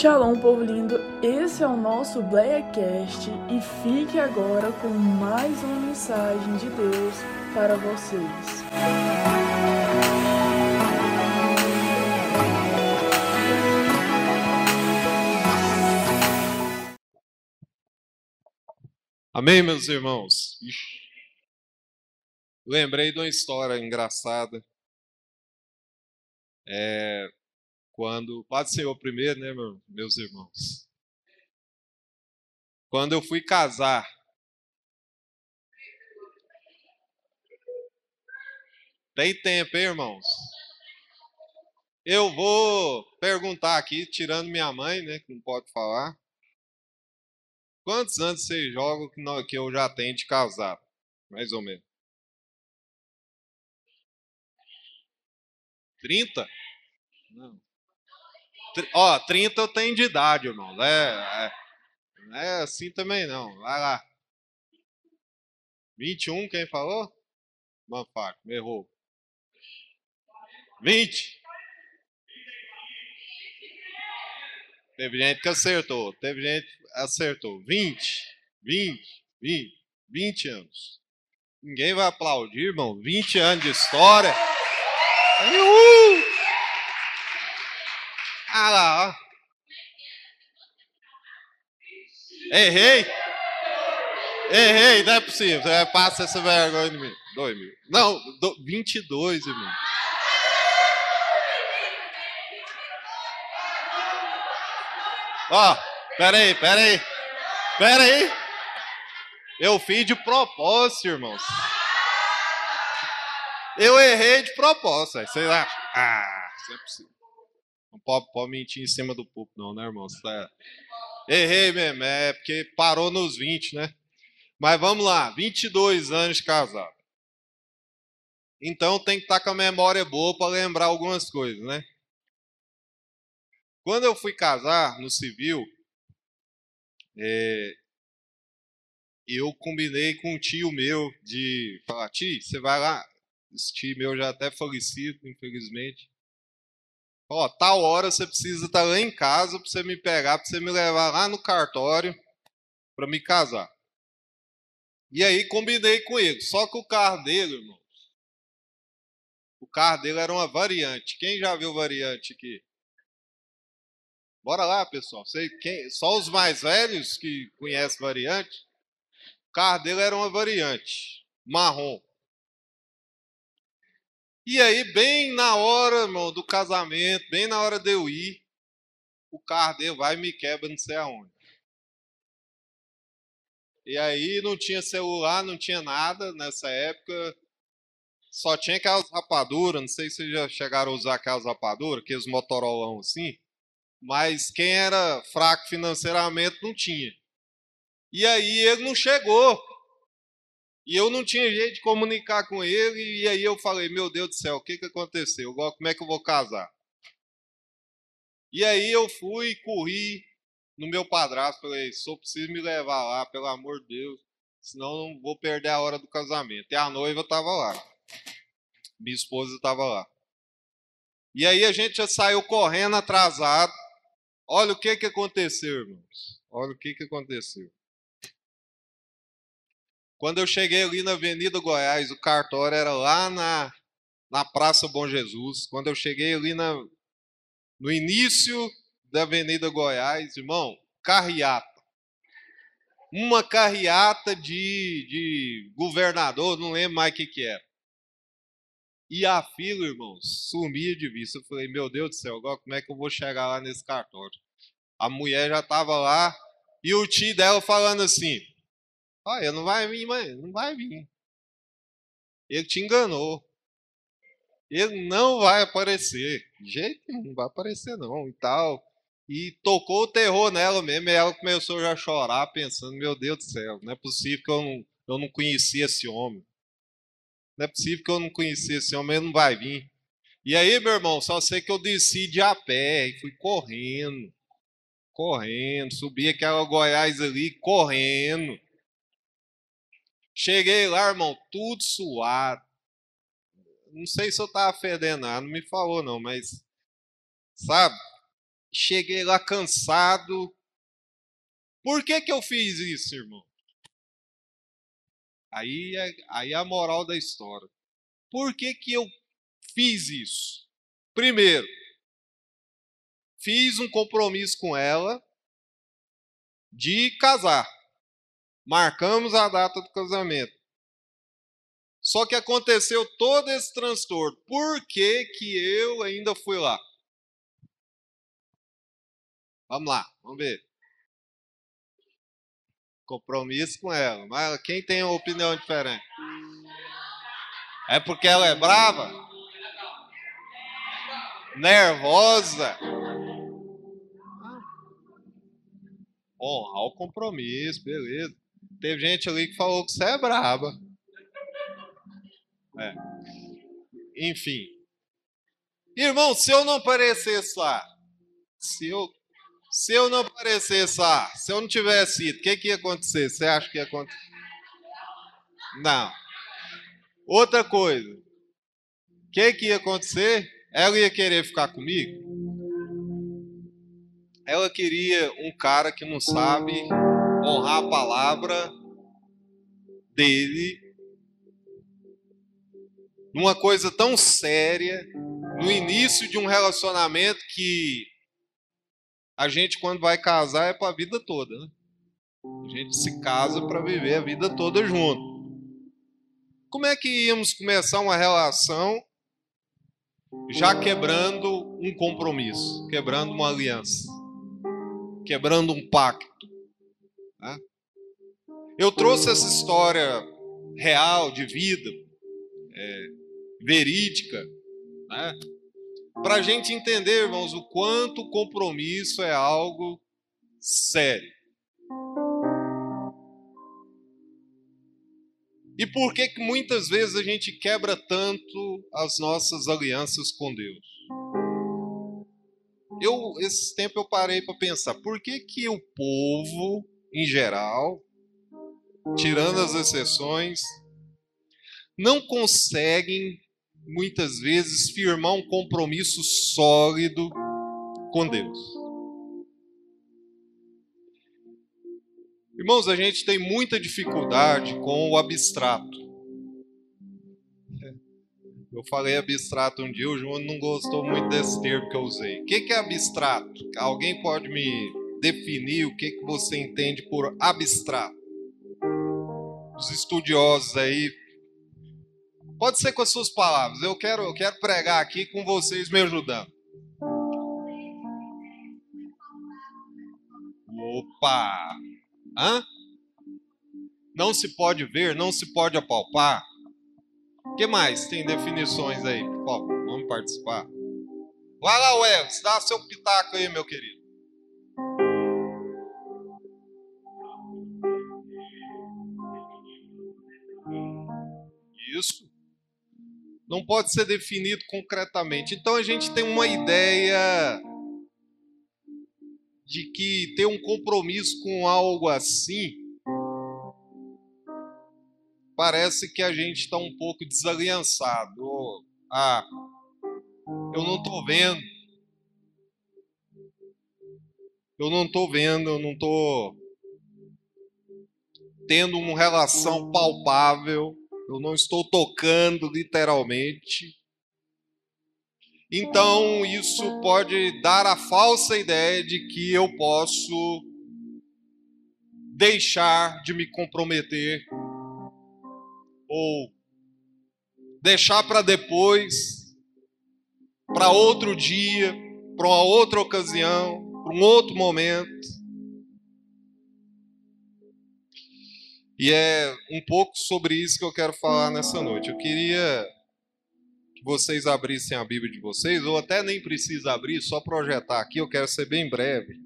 Shalom, povo lindo! Esse é o nosso Blackcast e fique agora com mais uma mensagem de Deus para vocês. Amém, meus irmãos? Ixi. Lembrei de uma história engraçada. É, quando. Pode ser o primeiro, né, meus irmãos? Quando eu fui casar. Tem tempo, hein, irmãos? Eu vou perguntar aqui, tirando minha mãe, né, que não pode falar. Quantos anos vocês jogam que eu já tenho de casar? Mais ou menos. 30? Não. Ó, 30 eu tenho de idade, irmão. É, é, é assim também não. Vai lá. 21, quem falou? Manfaco, errou. 20. Teve gente que acertou. Teve gente que acertou. 20. 20. 20. 20 anos. Ninguém vai aplaudir, irmão. 20 anos de história. Uhul! Ah lá, ó. Errei. Errei, não é possível. Você passa essa vergonha de mim. Dois mil. Não, do, 22, irmão. Ó, peraí, peraí. Peraí. Eu fiz de propósito, irmãos. Eu errei de propósito. Vocês acham? Ah, isso é possível. Não pode, pode mentir em cima do público, não, né, irmão? Tá... Errei mesmo, é porque parou nos 20, né? Mas vamos lá, 22 anos de casado. Então tem que estar com a memória boa para lembrar algumas coisas, né? Quando eu fui casar no civil, é, eu combinei com um tio meu de falar, tio, você vai lá, esse tio meu já até falecido, infelizmente. Ó, tal hora você precisa estar lá em casa para você me pegar, para você me levar lá no cartório para me casar. E aí combinei com ele. Só que o carro dele, irmãos, o carro dele era uma variante. Quem já viu variante aqui? Bora lá, pessoal. Sei quem, só os mais velhos que conhecem variante. O carro dele era uma variante, marrom. E aí, bem na hora, irmão, do casamento, bem na hora de eu ir, o carro dele vai e me quebra não sei aonde. E aí não tinha celular, não tinha nada nessa época. Só tinha aquelas rapaduras, não sei se já chegaram a usar aquelas rapaduras, aqueles motorolão assim. Mas quem era fraco financeiramente não tinha. E aí ele não chegou. E eu não tinha jeito de comunicar com ele, e aí eu falei, meu Deus do céu, o que, que aconteceu? Como é que eu vou casar? E aí eu fui, corri no meu padrasto, falei, só preciso me levar lá, pelo amor de Deus, senão não vou perder a hora do casamento. E a noiva estava lá. Minha esposa estava lá. E aí a gente já saiu correndo atrasado. Olha o que, que aconteceu, irmãos. Olha o que, que aconteceu. Quando eu cheguei ali na Avenida Goiás, o cartório era lá na, na Praça Bom Jesus. Quando eu cheguei ali na, no início da Avenida Goiás, irmão, carreata. Uma carreata de, de governador, não lembro mais o que, que era. E a fila, irmãos, sumia de vista. Eu falei, meu Deus do céu, agora como é que eu vou chegar lá nesse cartório? A mulher já estava lá e o tio dela falando assim: Olha, não vai vir, mãe, não vai vir. Ele te enganou. Ele não vai aparecer. De jeito nenhum, não vai aparecer não e tal. E tocou o terror nela mesmo, e ela começou já a chorar, pensando, meu Deus do céu, não é possível que eu não, eu não esse homem. Não é possível que eu não conhecia esse homem, ele não vai vir. E aí, meu irmão, só sei que eu desci de a pé e fui correndo. Correndo, subi aquela Goiás ali, correndo. Cheguei lá, irmão, tudo suado. Não sei se eu estava fedendo, não me falou não, mas sabe? cheguei lá cansado. Por que, que eu fiz isso, irmão? Aí é, aí é a moral da história. Por que, que eu fiz isso? Primeiro, fiz um compromisso com ela de casar. Marcamos a data do casamento. Só que aconteceu todo esse transtorno. Por que, que eu ainda fui lá? Vamos lá, vamos ver. Compromisso com ela. Mas quem tem uma opinião diferente? É porque ela é brava? Nervosa? Honrar o compromisso, beleza. Teve gente ali que falou que você é brava. É. Enfim. Irmão, se eu não aparecesse lá, se eu, se eu não aparecesse lá, se eu não tivesse ido, o que, que ia acontecer? Você acha que ia acontecer? Não. Outra coisa. O que, que ia acontecer? Ela ia querer ficar comigo? Ela queria um cara que não sabe honrar a palavra dele numa coisa tão séria, no início de um relacionamento que a gente, quando vai casar, é para a vida toda. Né? A gente se casa para viver a vida toda junto. Como é que íamos começar uma relação já quebrando um compromisso, quebrando uma aliança, quebrando um pacto? Né? Eu trouxe essa história real de vida. É, verídica, né? para a gente entender, irmãos, o quanto o compromisso é algo sério. E por que, que muitas vezes a gente quebra tanto as nossas alianças com Deus? Eu, esse tempo eu parei para pensar, por que, que o povo, em geral, tirando as exceções, não conseguem muitas vezes, firmar um compromisso sólido com Deus. Irmãos, a gente tem muita dificuldade com o abstrato. Eu falei abstrato um dia, o João não gostou muito desse termo que eu usei. O que é abstrato? Alguém pode me definir o que você entende por abstrato? Os estudiosos aí Pode ser com as suas palavras. Eu quero, eu quero pregar aqui com vocês me ajudando. Opa! Hã? Não se pode ver, não se pode apalpar. O que mais tem definições aí? Vamos participar. Vai lá, Welles, dá seu pitaco aí, meu querido. Não pode ser definido concretamente. Então a gente tem uma ideia de que ter um compromisso com algo assim parece que a gente está um pouco desaliançado. Ah, eu não estou vendo. Eu não estou vendo, eu não estou tendo uma relação palpável eu não estou tocando literalmente. Então, isso pode dar a falsa ideia de que eu posso deixar de me comprometer ou deixar para depois, para outro dia, para uma outra ocasião, para um outro momento. E é um pouco sobre isso que eu quero falar nessa noite. Eu queria que vocês abrissem a Bíblia de vocês, ou até nem precisa abrir, só projetar aqui, eu quero ser bem breve.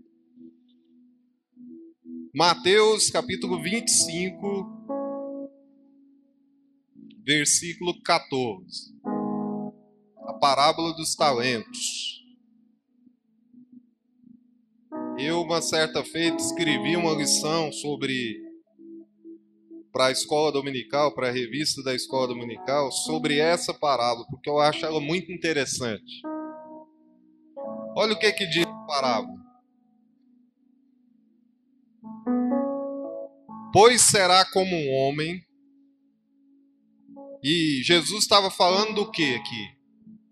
Mateus capítulo 25, versículo 14. A parábola dos talentos. Eu, uma certa feita, escrevi uma lição sobre para a escola dominical, para a revista da escola dominical, sobre essa parábola, porque eu acho ela muito interessante. Olha o que que diz parábola. Pois será como um homem. E Jesus estava falando do que aqui,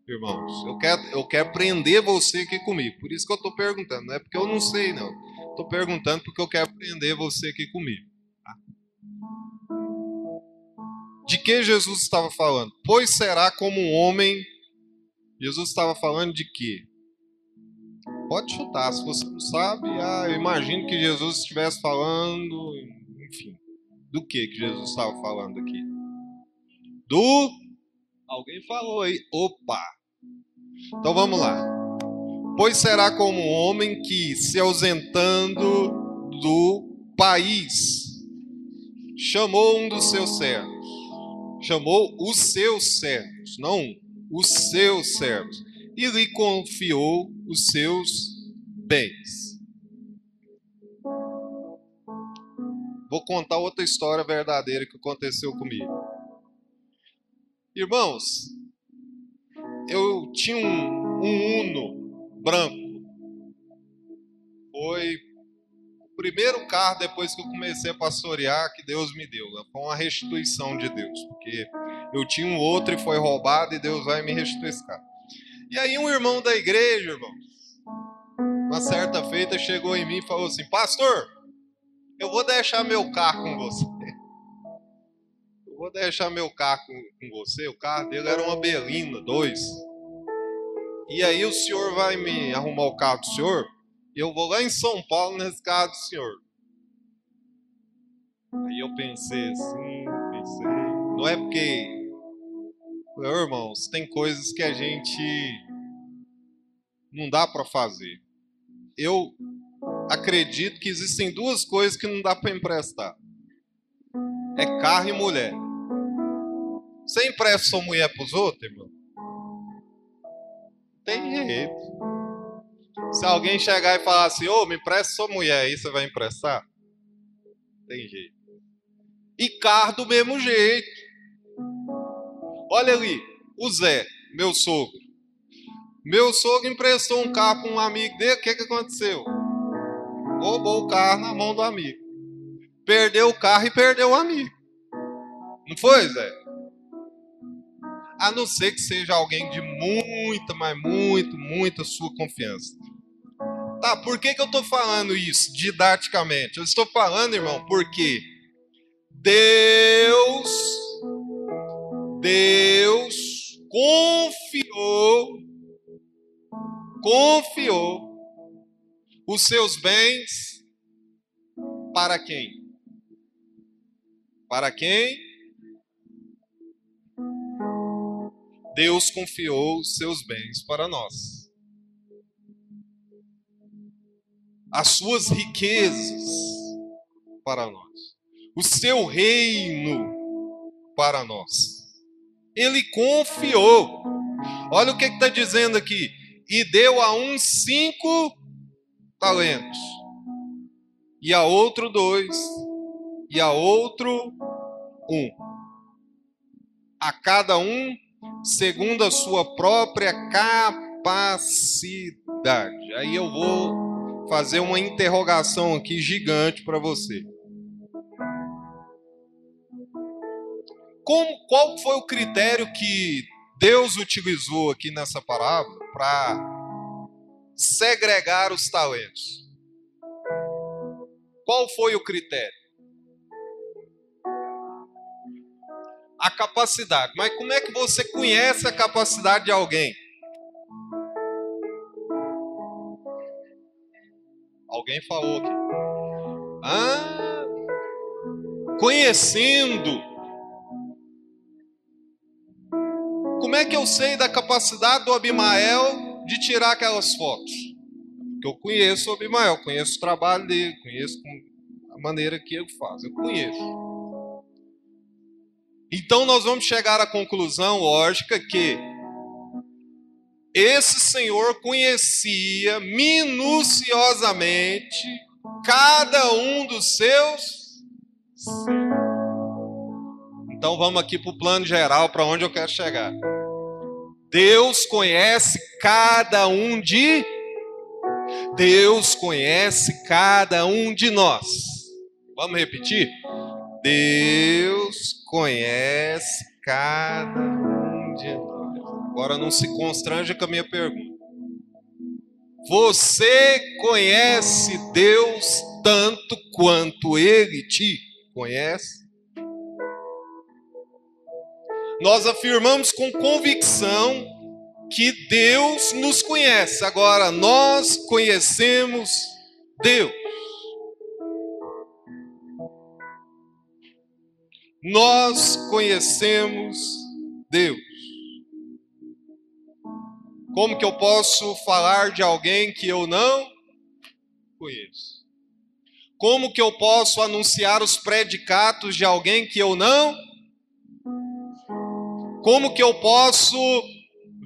irmãos? Eu quero, eu quero prender você aqui comigo. Por isso que eu estou perguntando. Não é porque eu não sei, não. Estou perguntando porque eu quero prender você aqui comigo. De que Jesus estava falando? Pois será como um homem. Jesus estava falando de quê? Pode chutar, se você não sabe, ah, eu imagino que Jesus estivesse falando, enfim, do que que Jesus estava falando aqui? Do Alguém falou aí. Opa! Então vamos lá. Pois será como um homem que, se ausentando do país, chamou um dos seus servos. Chamou os seus servos, não os seus servos, e lhe confiou os seus bens. Vou contar outra história verdadeira que aconteceu comigo. Irmãos, eu tinha um, um Uno branco. Foi primeiro carro depois que eu comecei a pastorear que Deus me deu. Foi uma restituição de Deus, porque eu tinha um outro e foi roubado e Deus vai me restituir esse carro. E aí um irmão da igreja, irmão, uma certa feita chegou em mim e falou assim: Pastor, eu vou deixar meu carro com você. Eu vou deixar meu carro com, com você. O carro dele era uma Belina, dois. E aí o senhor vai me arrumar o carro do senhor? Eu vou lá em São Paulo carro do senhor. Aí eu pensei assim, pensei. Não é porque, meu irmãos, tem coisas que a gente não dá para fazer. Eu acredito que existem duas coisas que não dá para emprestar: é carro e mulher. Você empresta sua mulher para os outros, irmão? Tem jeito. Se alguém chegar e falar assim, ô, oh, me empresta sua mulher aí, você vai emprestar? Tem jeito. E carro do mesmo jeito. Olha ali, o Zé, meu sogro. Meu sogro emprestou um carro para um amigo dele, o que, que aconteceu? Roubou o carro na mão do amigo. Perdeu o carro e perdeu o amigo. Não foi, Zé? a não ser que seja alguém de muita, mas muito, muita sua confiança. Tá, por que, que eu estou falando isso didaticamente? Eu estou falando, irmão, porque Deus, Deus confiou, confiou os seus bens para quem? Para quem? Deus confiou seus bens para nós. As suas riquezas para nós. O seu reino para nós. Ele confiou. Olha o que está dizendo aqui. E deu a um cinco talentos, e a outro dois, e a outro um. A cada um segundo a sua própria capacidade. Aí eu vou fazer uma interrogação aqui gigante para você. Como, qual foi o critério que Deus utilizou aqui nessa parábola para segregar os talentos? Qual foi o critério? a capacidade. Mas como é que você conhece a capacidade de alguém? Alguém falou aqui. Ah, conhecendo. Como é que eu sei da capacidade do Abimael de tirar aquelas fotos? Porque eu conheço o Abimael, conheço o trabalho dele, conheço a maneira que ele faz. Eu conheço. Então nós vamos chegar à conclusão lógica que esse Senhor conhecia minuciosamente cada um dos seus. Então vamos aqui para o plano geral, para onde eu quero chegar. Deus conhece cada um de Deus conhece cada um de nós. Vamos repetir? Deus conhece cada um de nós. Agora não se constranja com a minha pergunta. Você conhece Deus tanto quanto Ele te conhece? Nós afirmamos com convicção que Deus nos conhece. Agora, nós conhecemos Deus. Nós conhecemos Deus. Como que eu posso falar de alguém que eu não conheço? Como que eu posso anunciar os predicatos de alguém que eu não? Como que eu posso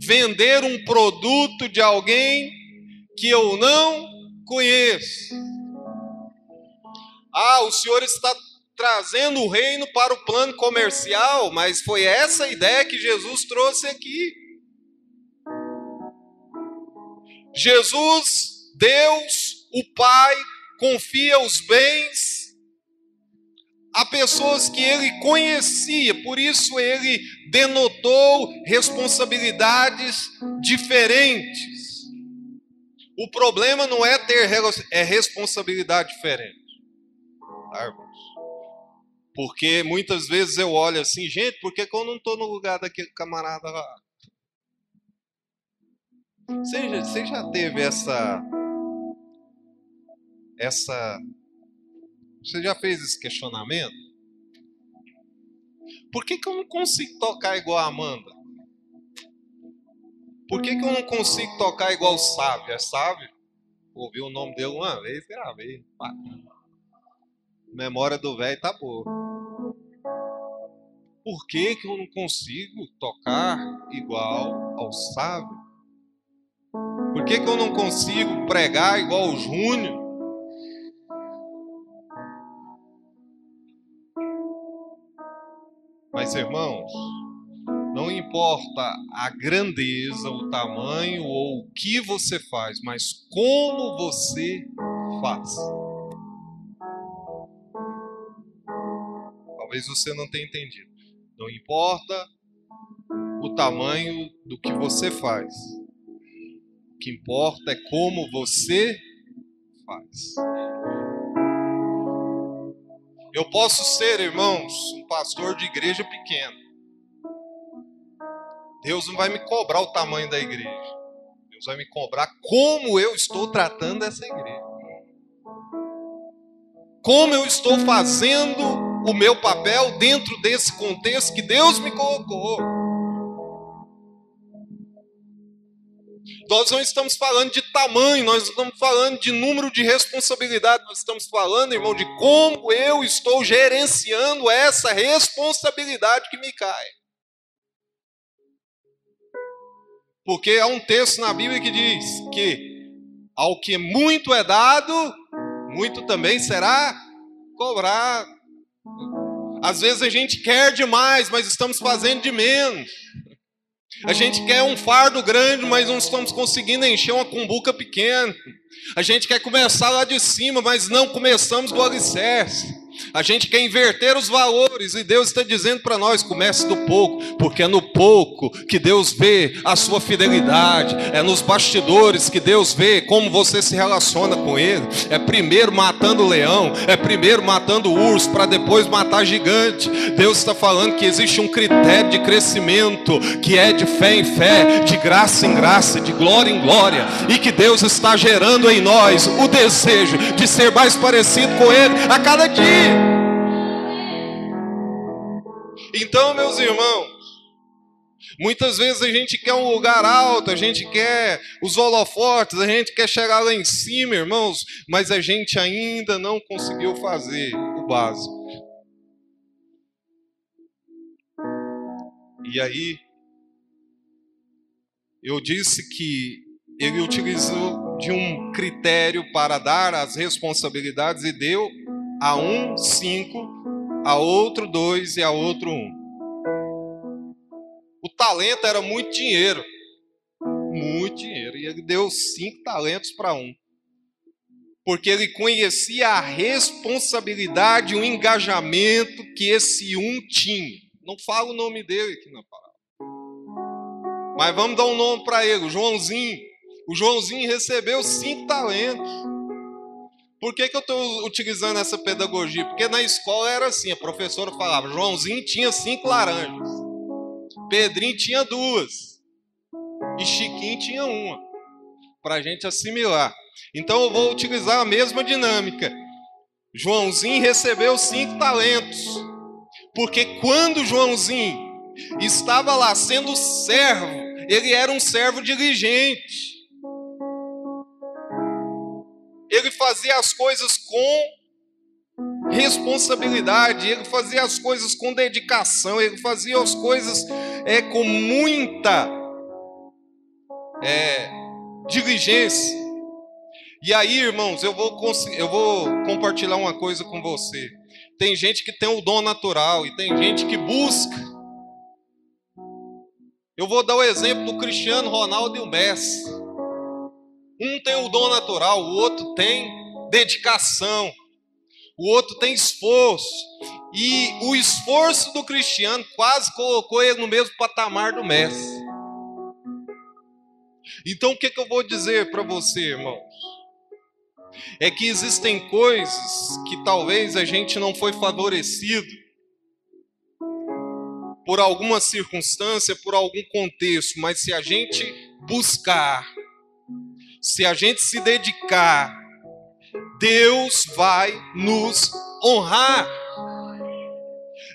vender um produto de alguém que eu não conheço? Ah, o senhor está trazendo o reino para o plano comercial, mas foi essa ideia que Jesus trouxe aqui. Jesus, Deus, o Pai, confia os bens a pessoas que ele conhecia, por isso ele denotou responsabilidades diferentes. O problema não é ter é responsabilidade diferente. Tá, Porque muitas vezes eu olho assim, gente, por que, que eu não estou no lugar daquele camarada lá? Você já, você já teve essa. Essa. Você já fez esse questionamento? Por que, que eu não consigo tocar igual a Amanda? Por que, que eu não consigo tocar igual o Sábio? É Sábio? Ouvi o nome dele uma vez, gravei. Memória do velho tá boa. Por que, que eu não consigo tocar igual ao Sábio? Por que, que eu não consigo pregar igual o Júnior? Mas, irmãos, não importa a grandeza, o tamanho ou o que você faz, mas como você faz. Talvez você não tenha entendido. Não importa o tamanho do que você faz, o que importa é como você faz. Eu posso ser, irmãos, um pastor de igreja pequena. Deus não vai me cobrar o tamanho da igreja. Deus vai me cobrar como eu estou tratando essa igreja. Como eu estou fazendo o meu papel dentro desse contexto que Deus me colocou. Nós não estamos falando de tamanho, nós estamos falando de número de responsabilidade, nós estamos falando, irmão, de como eu estou gerenciando essa responsabilidade que me cai. Porque há um texto na Bíblia que diz que ao que muito é dado, muito também será cobrado. Às vezes a gente quer demais, mas estamos fazendo de menos. A gente quer um fardo grande, mas não estamos conseguindo encher uma cumbuca pequena. A gente quer começar lá de cima, mas não começamos do alicerce. A gente quer inverter os valores e Deus está dizendo para nós: comece do pouco, porque é no pouco que Deus vê a sua fidelidade, é nos bastidores que Deus vê como você se relaciona com Ele. É primeiro matando o leão, é primeiro matando o urso, para depois matar gigante. Deus está falando que existe um critério de crescimento que é de fé em fé, de graça em graça, de glória em glória, e que Deus está gerando em nós o desejo de ser mais parecido com Ele a cada dia. Então, meus irmãos, muitas vezes a gente quer um lugar alto, a gente quer os holofotes, a gente quer chegar lá em cima, irmãos, mas a gente ainda não conseguiu fazer o básico. E aí, eu disse que ele utilizou de um critério para dar as responsabilidades e deu a um cinco, a outro dois e a outro um. O talento era muito dinheiro. Muito dinheiro. E ele deu cinco talentos para um. porque ele conhecia a responsabilidade, o engajamento que esse um tinha. Não fala o nome dele aqui na palavra. Mas vamos dar um nome para ele, o Joãozinho. O Joãozinho recebeu cinco talentos. Por que, que eu estou utilizando essa pedagogia? Porque na escola era assim, a professora falava, Joãozinho tinha cinco laranjas, Pedrinho tinha duas, e Chiquinho tinha uma, para a gente assimilar. Então eu vou utilizar a mesma dinâmica. Joãozinho recebeu cinco talentos, porque quando Joãozinho estava lá sendo servo, ele era um servo diligente. Ele fazia as coisas com responsabilidade, ele fazia as coisas com dedicação, ele fazia as coisas é, com muita é, diligência. E aí, irmãos, eu vou, eu vou compartilhar uma coisa com você. Tem gente que tem o dom natural e tem gente que busca. Eu vou dar o exemplo do Cristiano Ronaldo e o Messi. Um tem o dom natural, o outro tem dedicação, o outro tem esforço. E o esforço do Cristiano quase colocou ele no mesmo patamar do Messi. Então o que, que eu vou dizer para você, irmãos? É que existem coisas que talvez a gente não foi favorecido por alguma circunstância, por algum contexto, mas se a gente buscar, se a gente se dedicar, Deus vai nos honrar.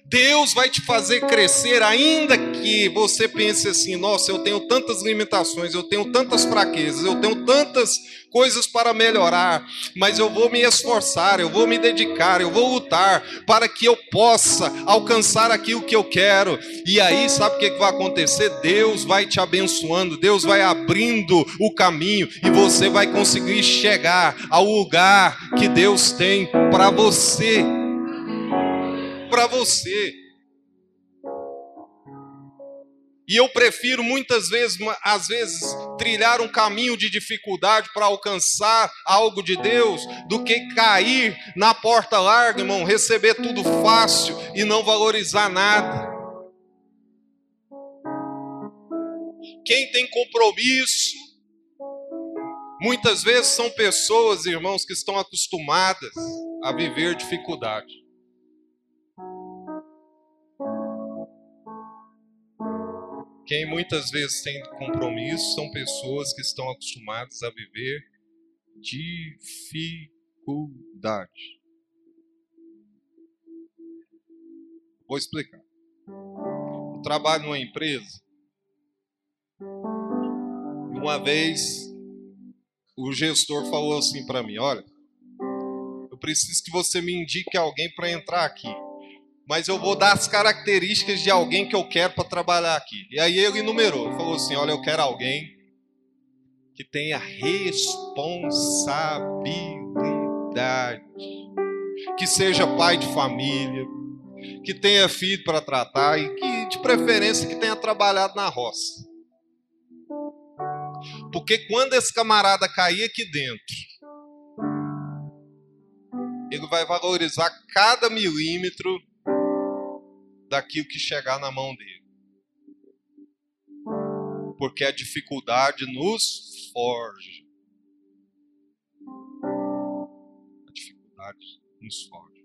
Deus vai te fazer crescer, ainda que você pense assim: nossa, eu tenho tantas limitações, eu tenho tantas fraquezas, eu tenho tantas coisas para melhorar, mas eu vou me esforçar, eu vou me dedicar, eu vou lutar para que eu possa alcançar aquilo que eu quero. E aí, sabe o que vai acontecer? Deus vai te abençoando, Deus vai abrindo o caminho e você vai conseguir chegar ao lugar que Deus tem para você para você. E eu prefiro muitas vezes, às vezes, trilhar um caminho de dificuldade para alcançar algo de Deus, do que cair na porta larga, irmão, receber tudo fácil e não valorizar nada. Quem tem compromisso, muitas vezes são pessoas, irmãos, que estão acostumadas a viver dificuldade. Quem muitas vezes tem compromisso são pessoas que estão acostumadas a viver dificuldade. Vou explicar. Eu trabalho numa empresa. Uma vez o gestor falou assim para mim: Olha, eu preciso que você me indique alguém para entrar aqui mas eu vou dar as características de alguém que eu quero para trabalhar aqui. E aí ele enumerou, falou assim: Olha, eu quero alguém que tenha responsabilidade, que seja pai de família, que tenha filho para tratar e que, de preferência, que tenha trabalhado na roça. Porque quando esse camarada cair aqui dentro, ele vai valorizar cada milímetro daquilo que chegar na mão dele. Porque a dificuldade nos forja. A dificuldade nos forja.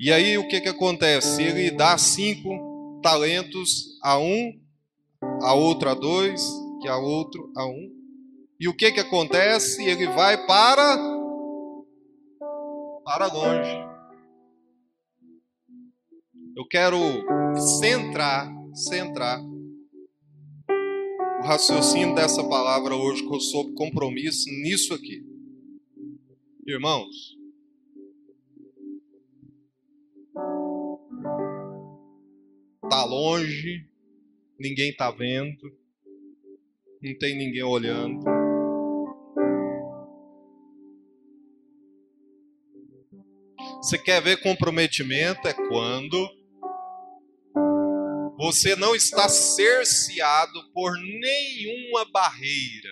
E aí o que, que acontece? Ele dá cinco talentos a um, a outro a dois, que a outro a um. E o que, que acontece? Ele vai para para longe. Eu quero centrar, centrar o raciocínio dessa palavra hoje que eu soube compromisso nisso aqui. Irmãos, tá longe, ninguém tá vendo, não tem ninguém olhando. Você quer ver comprometimento? É quando Você não está cerceado por nenhuma barreira.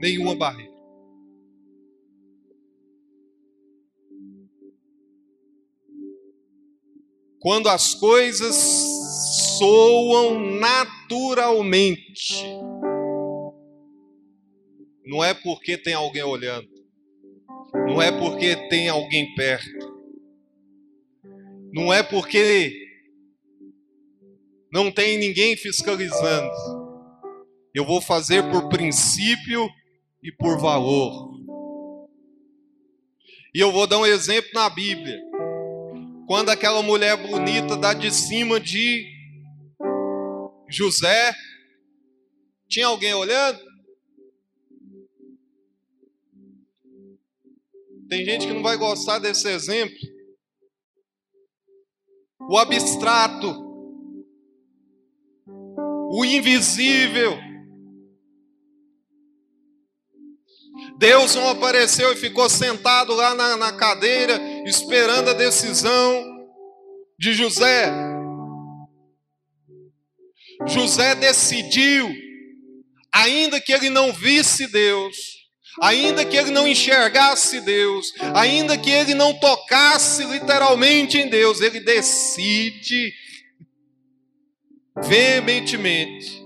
Nenhuma barreira. Quando as coisas soam naturalmente, não é porque tem alguém olhando, não é porque tem alguém perto, não é porque não tem ninguém fiscalizando. Eu vou fazer por princípio e por valor. E eu vou dar um exemplo na Bíblia. Quando aquela mulher bonita dá de cima de José, tinha alguém olhando? Tem gente que não vai gostar desse exemplo. O abstrato, o invisível. Deus não apareceu e ficou sentado lá na, na cadeira, esperando a decisão de José. José decidiu, ainda que ele não visse Deus, ainda que ele não enxergasse Deus, ainda que ele não tocasse literalmente em Deus, ele decide veementemente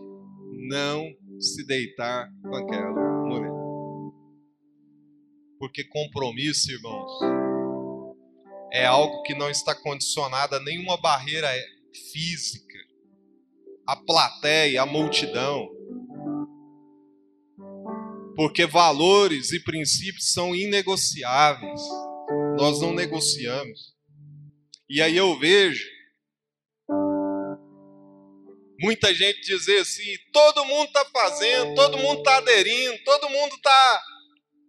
não se deitar com aquela mulher. Porque compromisso, irmãos, é algo que não está condicionado a nenhuma barreira física, a plateia, a multidão porque valores e princípios são inegociáveis. Nós não negociamos. E aí eu vejo muita gente dizer assim: todo mundo está fazendo, todo mundo está aderindo, todo mundo está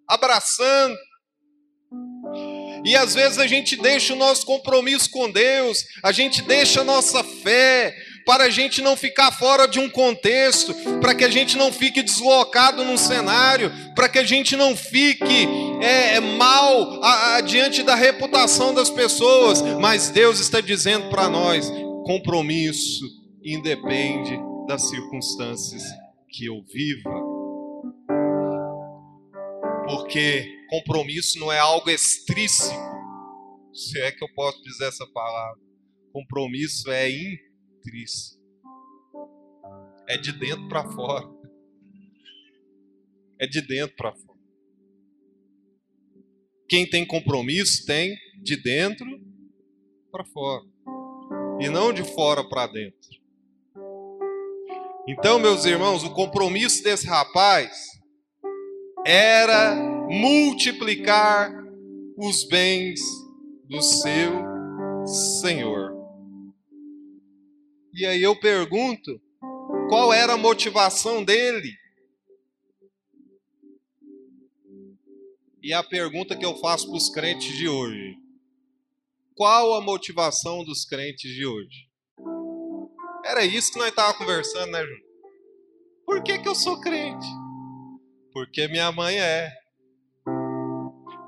abraçando. E às vezes a gente deixa o nosso compromisso com Deus, a gente deixa a nossa fé, para a gente não ficar fora de um contexto, para que a gente não fique deslocado num cenário, para que a gente não fique é, é mal a, a, diante da reputação das pessoas. Mas Deus está dizendo para nós: compromisso independe das circunstâncias que eu viva. Porque compromisso não é algo extrínsego, se é que eu posso dizer essa palavra. Compromisso é É de dentro para fora. É de dentro para fora. Quem tem compromisso tem de dentro para fora. E não de fora para dentro. Então, meus irmãos, o compromisso desse rapaz era multiplicar os bens do seu Senhor. E aí eu pergunto: qual era a motivação dele? E a pergunta que eu faço para os crentes de hoje: qual a motivação dos crentes de hoje? Era isso que nós estávamos conversando, né, Júnior? Por que, que eu sou crente? Porque minha mãe é.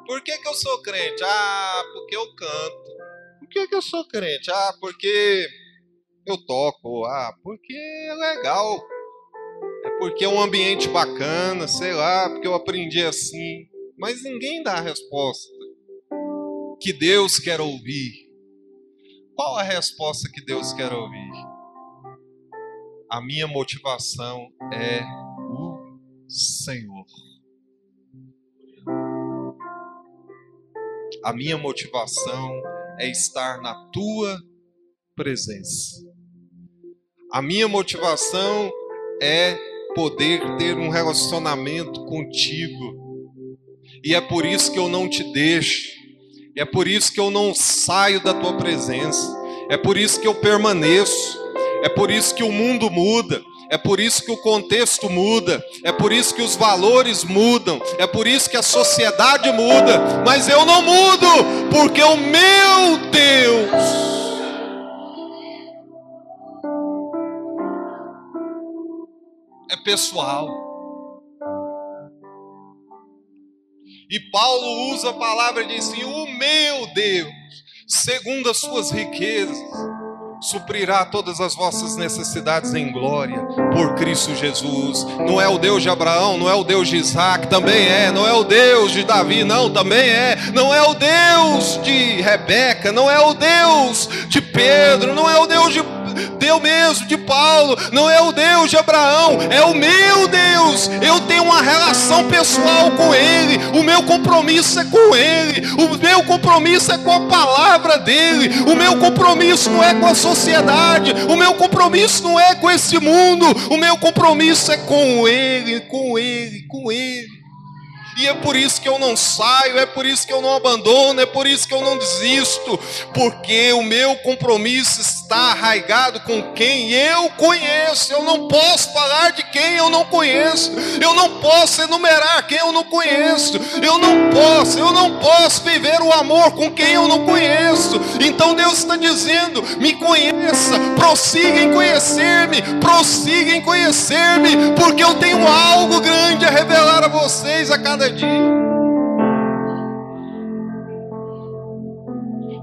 Por que, que eu sou crente? Ah, porque eu canto. Por que, que eu sou crente? Ah, porque eu toco. Ah, porque é legal. É porque é um ambiente bacana, sei lá, porque eu aprendi assim. Mas ninguém dá a resposta que Deus quer ouvir. Qual a resposta que Deus quer ouvir? A minha motivação é o Senhor. A minha motivação é estar na tua presença. A minha motivação é poder ter um relacionamento contigo. E é por isso que eu não te deixo. É por isso que eu não saio da tua presença. É por isso que eu permaneço. É por isso que o mundo muda. É por isso que o contexto muda, é por isso que os valores mudam, é por isso que a sociedade muda, mas eu não mudo, porque o meu Deus pessoal. E Paulo usa a palavra de assim: o meu Deus. segundo as suas riquezas, suprirá todas as vossas necessidades em glória por Cristo Jesus. Não é o Deus de Abraão, não é o Deus de Isaac, também é. Não é o Deus de Davi, não, também é. Não é o Deus de Rebeca, não é o Deus de Pedro, não é o Deus de Deus mesmo de Paulo, não é o Deus de Abraão, é o meu Deus. Eu tenho uma relação pessoal com Ele, o meu compromisso é com Ele, o meu compromisso é com a palavra dEle, o meu compromisso não é com a sociedade, o meu compromisso não é com esse mundo, o meu compromisso é com Ele, com Ele, com Ele. E é por isso que eu não saio, é por isso que eu não abandono, é por isso que eu não desisto, porque o meu compromisso está arraigado com quem eu conheço. Eu não posso falar de quem eu não conheço. Eu não posso enumerar quem eu não conheço. Eu não posso, eu não posso viver o amor com quem eu não conheço. Então Deus está dizendo: me conheça, prossiga em conhecer-me, prossiga em conhecer-me, porque eu tenho algo grande a revelar a vocês a cada dia.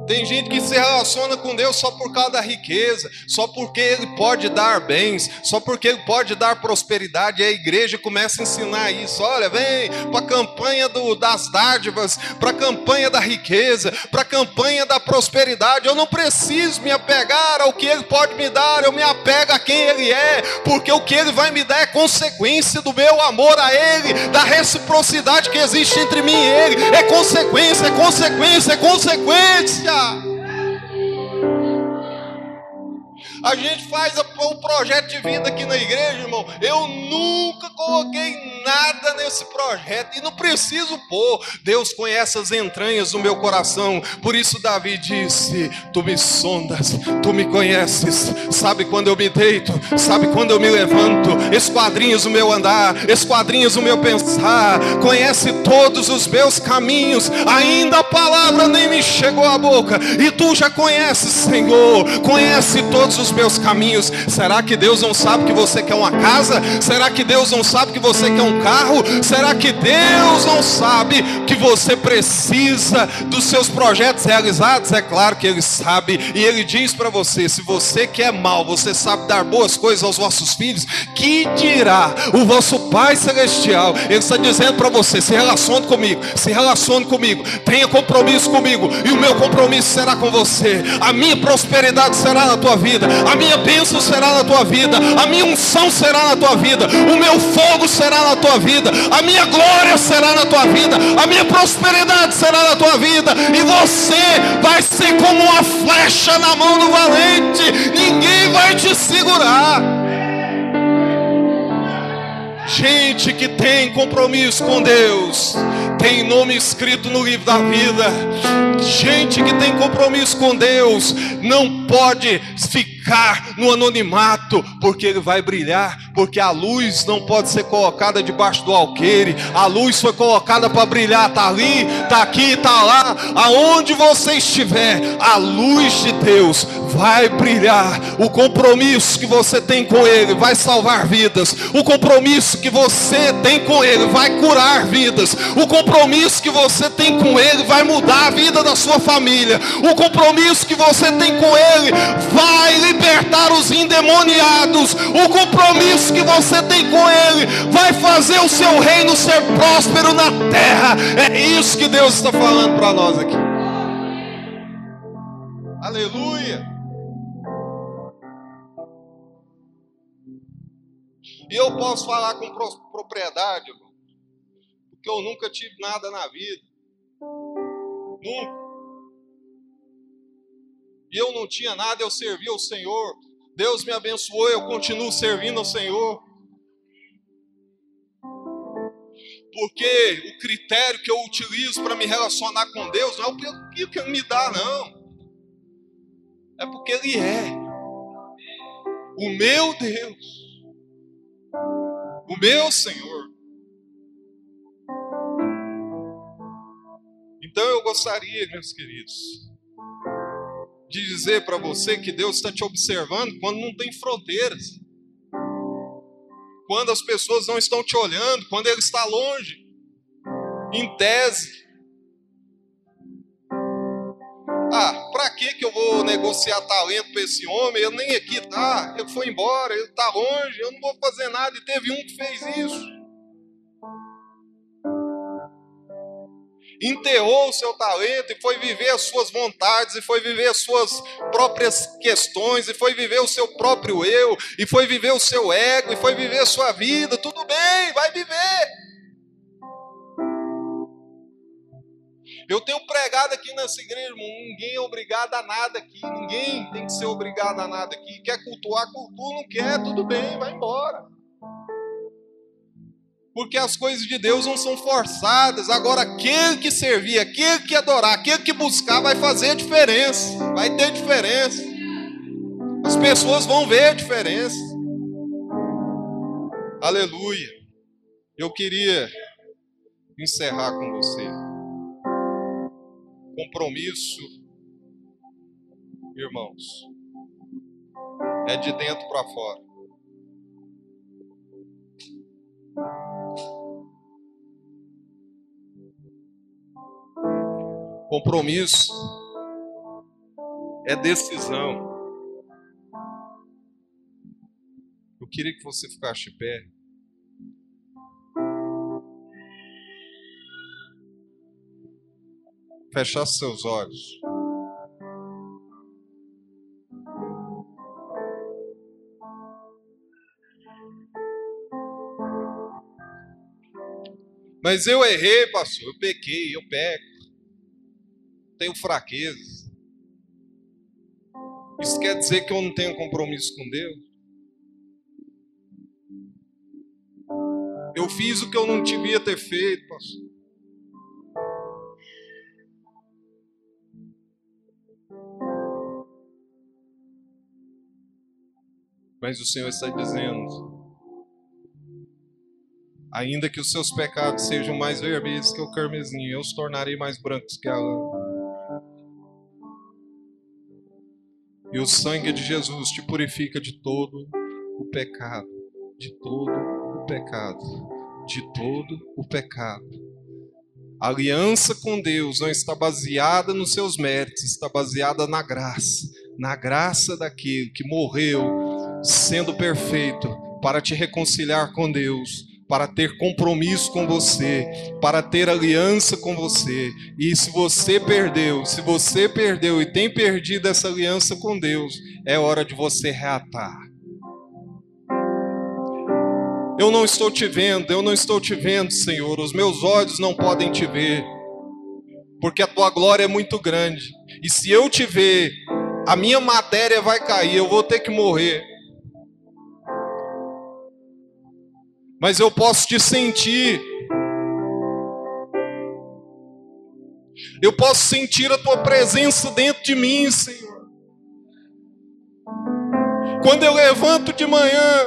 Tem gente que se relaciona com Deus só por causa da riqueza, só porque Ele pode dar bens, só porque Ele pode dar prosperidade. E a igreja começa a ensinar isso. Olha, vem para a campanha do, das dádivas, para a campanha da riqueza, para a campanha da prosperidade. Eu não preciso me apegar ao que Ele pode me dar, eu me apego a quem Ele é, porque o que Ele vai me dar é consequência do meu amor a Ele, da reciprocidade que existe entre mim e Ele. É consequência, é consequência, é consequência. Yeah. A gente faz o projeto de vida aqui na igreja, irmão. Eu nunca coloquei nada nesse projeto e não preciso pôr. Deus conhece as entranhas do meu coração. Por isso Davi disse: Tu me sondas, tu me conheces. Sabe quando eu me deito, sabe quando eu me levanto. Esquadrinhos o meu andar, esquadrinhos o meu pensar. Conhece todos os meus caminhos. Ainda a palavra nem me chegou à boca. E tu já conheces, Senhor. Conhece todos os meus caminhos. Será que Deus não sabe que você quer uma casa? Será que Deus não sabe que você quer um carro? Será que Deus não sabe que você precisa dos seus projetos realizados? É claro que Ele sabe. E Ele diz para você: se você quer mal, você sabe dar boas coisas aos vossos filhos, que dirá o vosso Pai Celestial? Ele está dizendo para você: se relacione comigo, se relacione comigo, tenha compromisso comigo, e o meu compromisso será com você. A minha prosperidade será na tua vida, a minha bênção será na tua vida, a minha unção será na tua vida, o meu fogo será na tua vida, a minha glória será na tua vida, a minha prosperidade será na tua vida, e você vai ser como uma flecha na mão do valente, ninguém vai te segurar. Gente que tem compromisso com Deus, tem nome escrito no livro da vida. Gente que tem compromisso com Deus, não pode ficar no anonimato, porque ele vai brilhar, porque a luz não pode ser colocada debaixo do alqueire. A luz foi colocada para brilhar, tá ali, tá aqui, tá lá, aonde você estiver, a luz de Deus vai brilhar. O compromisso que você tem com ele vai salvar vidas. O compromisso que você tem com ele vai curar vidas. O compromisso que você tem com ele vai mudar a vida da sua família. O compromisso que você tem com ele vai libertar os endemoniados. O compromisso que você tem com ele vai fazer o seu reino ser próspero na terra. É isso que Deus está falando para nós aqui. Aleluia. E eu posso falar com propriedade, porque eu nunca tive nada na vida. Nunca. E eu não tinha nada, eu servia ao Senhor. Deus me abençoou, eu continuo servindo ao Senhor. Porque o critério que eu utilizo para me relacionar com Deus não é o que Ele me dá, não. É porque Ele é. O meu Deus o meu Senhor. Então eu gostaria, meus queridos, de dizer para você que Deus está te observando quando não tem fronteiras, quando as pessoas não estão te olhando, quando Ele está longe, em tese. Ah, para que que eu vou negociar talento para esse homem? Ele nem aqui tá, ele foi embora, ele tá longe, eu não vou fazer nada. E teve um que fez isso. Enterrou o seu talento e foi viver as suas vontades, e foi viver as suas próprias questões, e foi viver o seu próprio eu, e foi viver o seu ego, e foi viver a sua vida. Tudo bem, vai viver. Eu tenho pregado aqui nessa igreja, ninguém é obrigado a nada aqui, ninguém tem que ser obrigado a nada aqui. Quer cultuar, cultua, não quer, tudo bem, vai embora porque as coisas de Deus não são forçadas. Agora, aquele que servir, aquele que adorar, aquele que buscar, vai fazer a diferença, vai ter diferença. As pessoas vão ver a diferença. Aleluia. Eu queria encerrar com você. Compromisso, irmãos, é de dentro para fora. Compromisso é decisão. Eu queria que você ficasse de pé. Fechasse seus olhos. Mas eu errei, pastor, eu pequei, eu peco tenho fraquezas. Isso quer dizer que eu não tenho compromisso com Deus? Eu fiz o que eu não devia ter feito, pastor. Mas o Senhor está dizendo: ainda que os seus pecados sejam mais vermelhos que o carmesim, eu os tornarei mais brancos que a lã. E o sangue de Jesus te purifica de todo o pecado, de todo o pecado, de todo o pecado. A aliança com Deus não está baseada nos seus méritos, está baseada na graça, na graça daquele que morreu sendo perfeito para te reconciliar com Deus para ter compromisso com você, para ter aliança com você. E se você perdeu, se você perdeu e tem perdido essa aliança com Deus, é hora de você reatar. Eu não estou te vendo, eu não estou te vendo, Senhor. Os meus olhos não podem te ver, porque a tua glória é muito grande. E se eu te ver, a minha matéria vai cair, eu vou ter que morrer. Mas eu posso te sentir. Eu posso sentir a tua presença dentro de mim, Senhor. Quando eu levanto de manhã,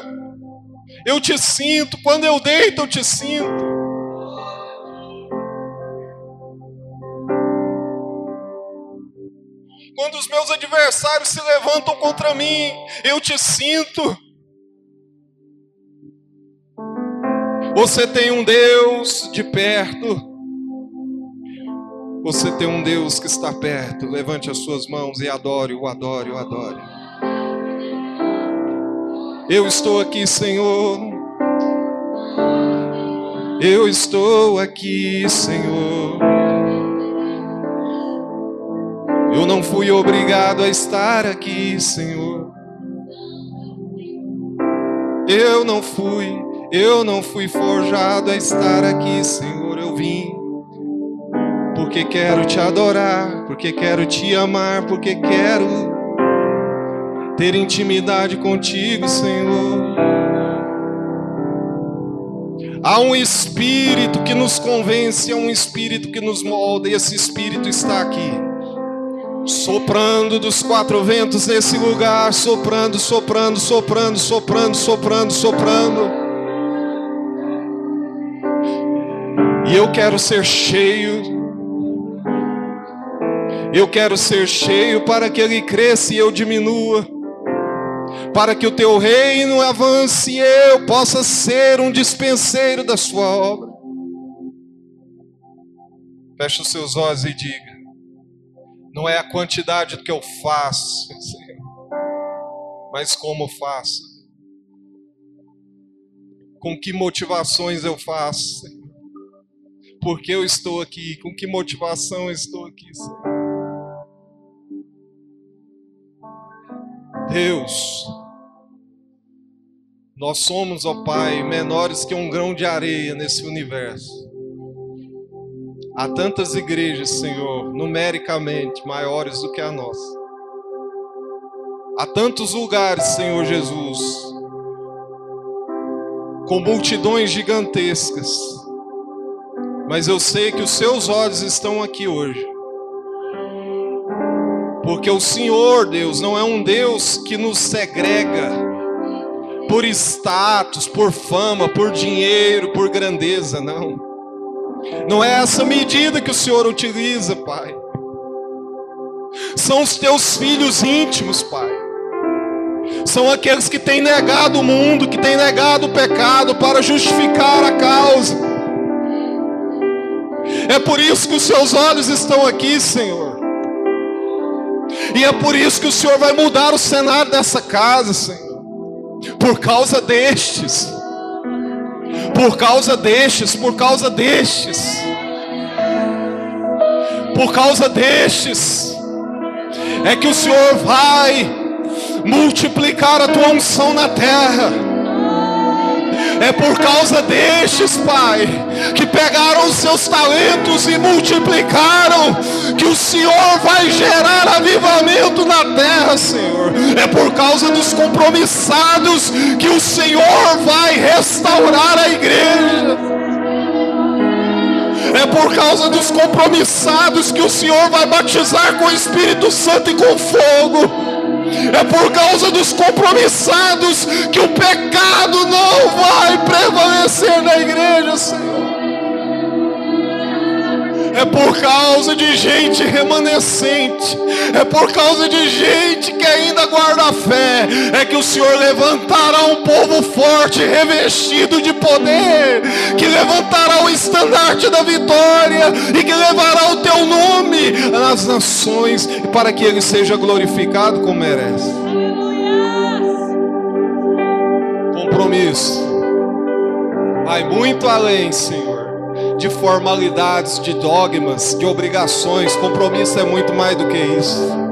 eu te sinto. Quando eu deito, eu te sinto. Quando os meus adversários se levantam contra mim, eu te sinto. Você tem um Deus de perto. Você tem um Deus que está perto. Levante as suas mãos e adore, o adore, o adore. Eu estou aqui, Senhor. Eu estou aqui, Senhor. Eu não fui obrigado a estar aqui, Senhor. Eu não fui eu não fui forjado a estar aqui, Senhor, eu vim. Porque quero te adorar, porque quero te amar, porque quero ter intimidade contigo, Senhor. Há um espírito que nos convence, há um espírito que nos molda, e esse espírito está aqui, soprando dos quatro ventos nesse lugar, soprando, soprando, soprando, soprando, soprando, soprando. E eu quero ser cheio. Eu quero ser cheio para que ele cresça e eu diminua. Para que o teu reino avance e eu possa ser um dispenseiro da sua obra. Feche os seus olhos e diga: Não é a quantidade do que eu faço, Senhor, mas como faço. Com que motivações eu faço, Senhor. Por que eu estou aqui? Com que motivação eu estou aqui, Senhor? Deus, nós somos, ó Pai, menores que um grão de areia nesse universo. Há tantas igrejas, Senhor, numericamente maiores do que a nossa. Há tantos lugares, Senhor Jesus, com multidões gigantescas. Mas eu sei que os seus olhos estão aqui hoje. Porque o Senhor, Deus, não é um Deus que nos segrega por status, por fama, por dinheiro, por grandeza, não. Não é essa medida que o Senhor utiliza, Pai. São os teus filhos íntimos, Pai. São aqueles que têm negado o mundo, que têm negado o pecado para justificar a causa. É por isso que os seus olhos estão aqui, Senhor. E é por isso que o Senhor vai mudar o cenário dessa casa, Senhor. Por causa destes por causa destes, por causa destes, por causa destes, é que o Senhor vai multiplicar a tua unção na terra. É por causa destes, Pai, que pegaram os seus talentos e multiplicaram, que o Senhor vai gerar avivamento na terra, Senhor. É por causa dos compromissados que o Senhor vai restaurar a igreja. É por causa dos compromissados que o Senhor vai batizar com o Espírito Santo e com fogo. É por causa dos compromissados que o pecado não vai prevalecer na igreja, Senhor. É por causa de gente remanescente, é por causa de gente que ainda guarda a fé, é que o Senhor levantará um povo forte, revestido de poder, que levantará o estandarte da vitória e que levará o teu nome nas nações, para que ele seja glorificado como merece. Compromisso. Vai muito além, Senhor de formalidades, de dogmas, de obrigações. Compromisso é muito mais do que isso.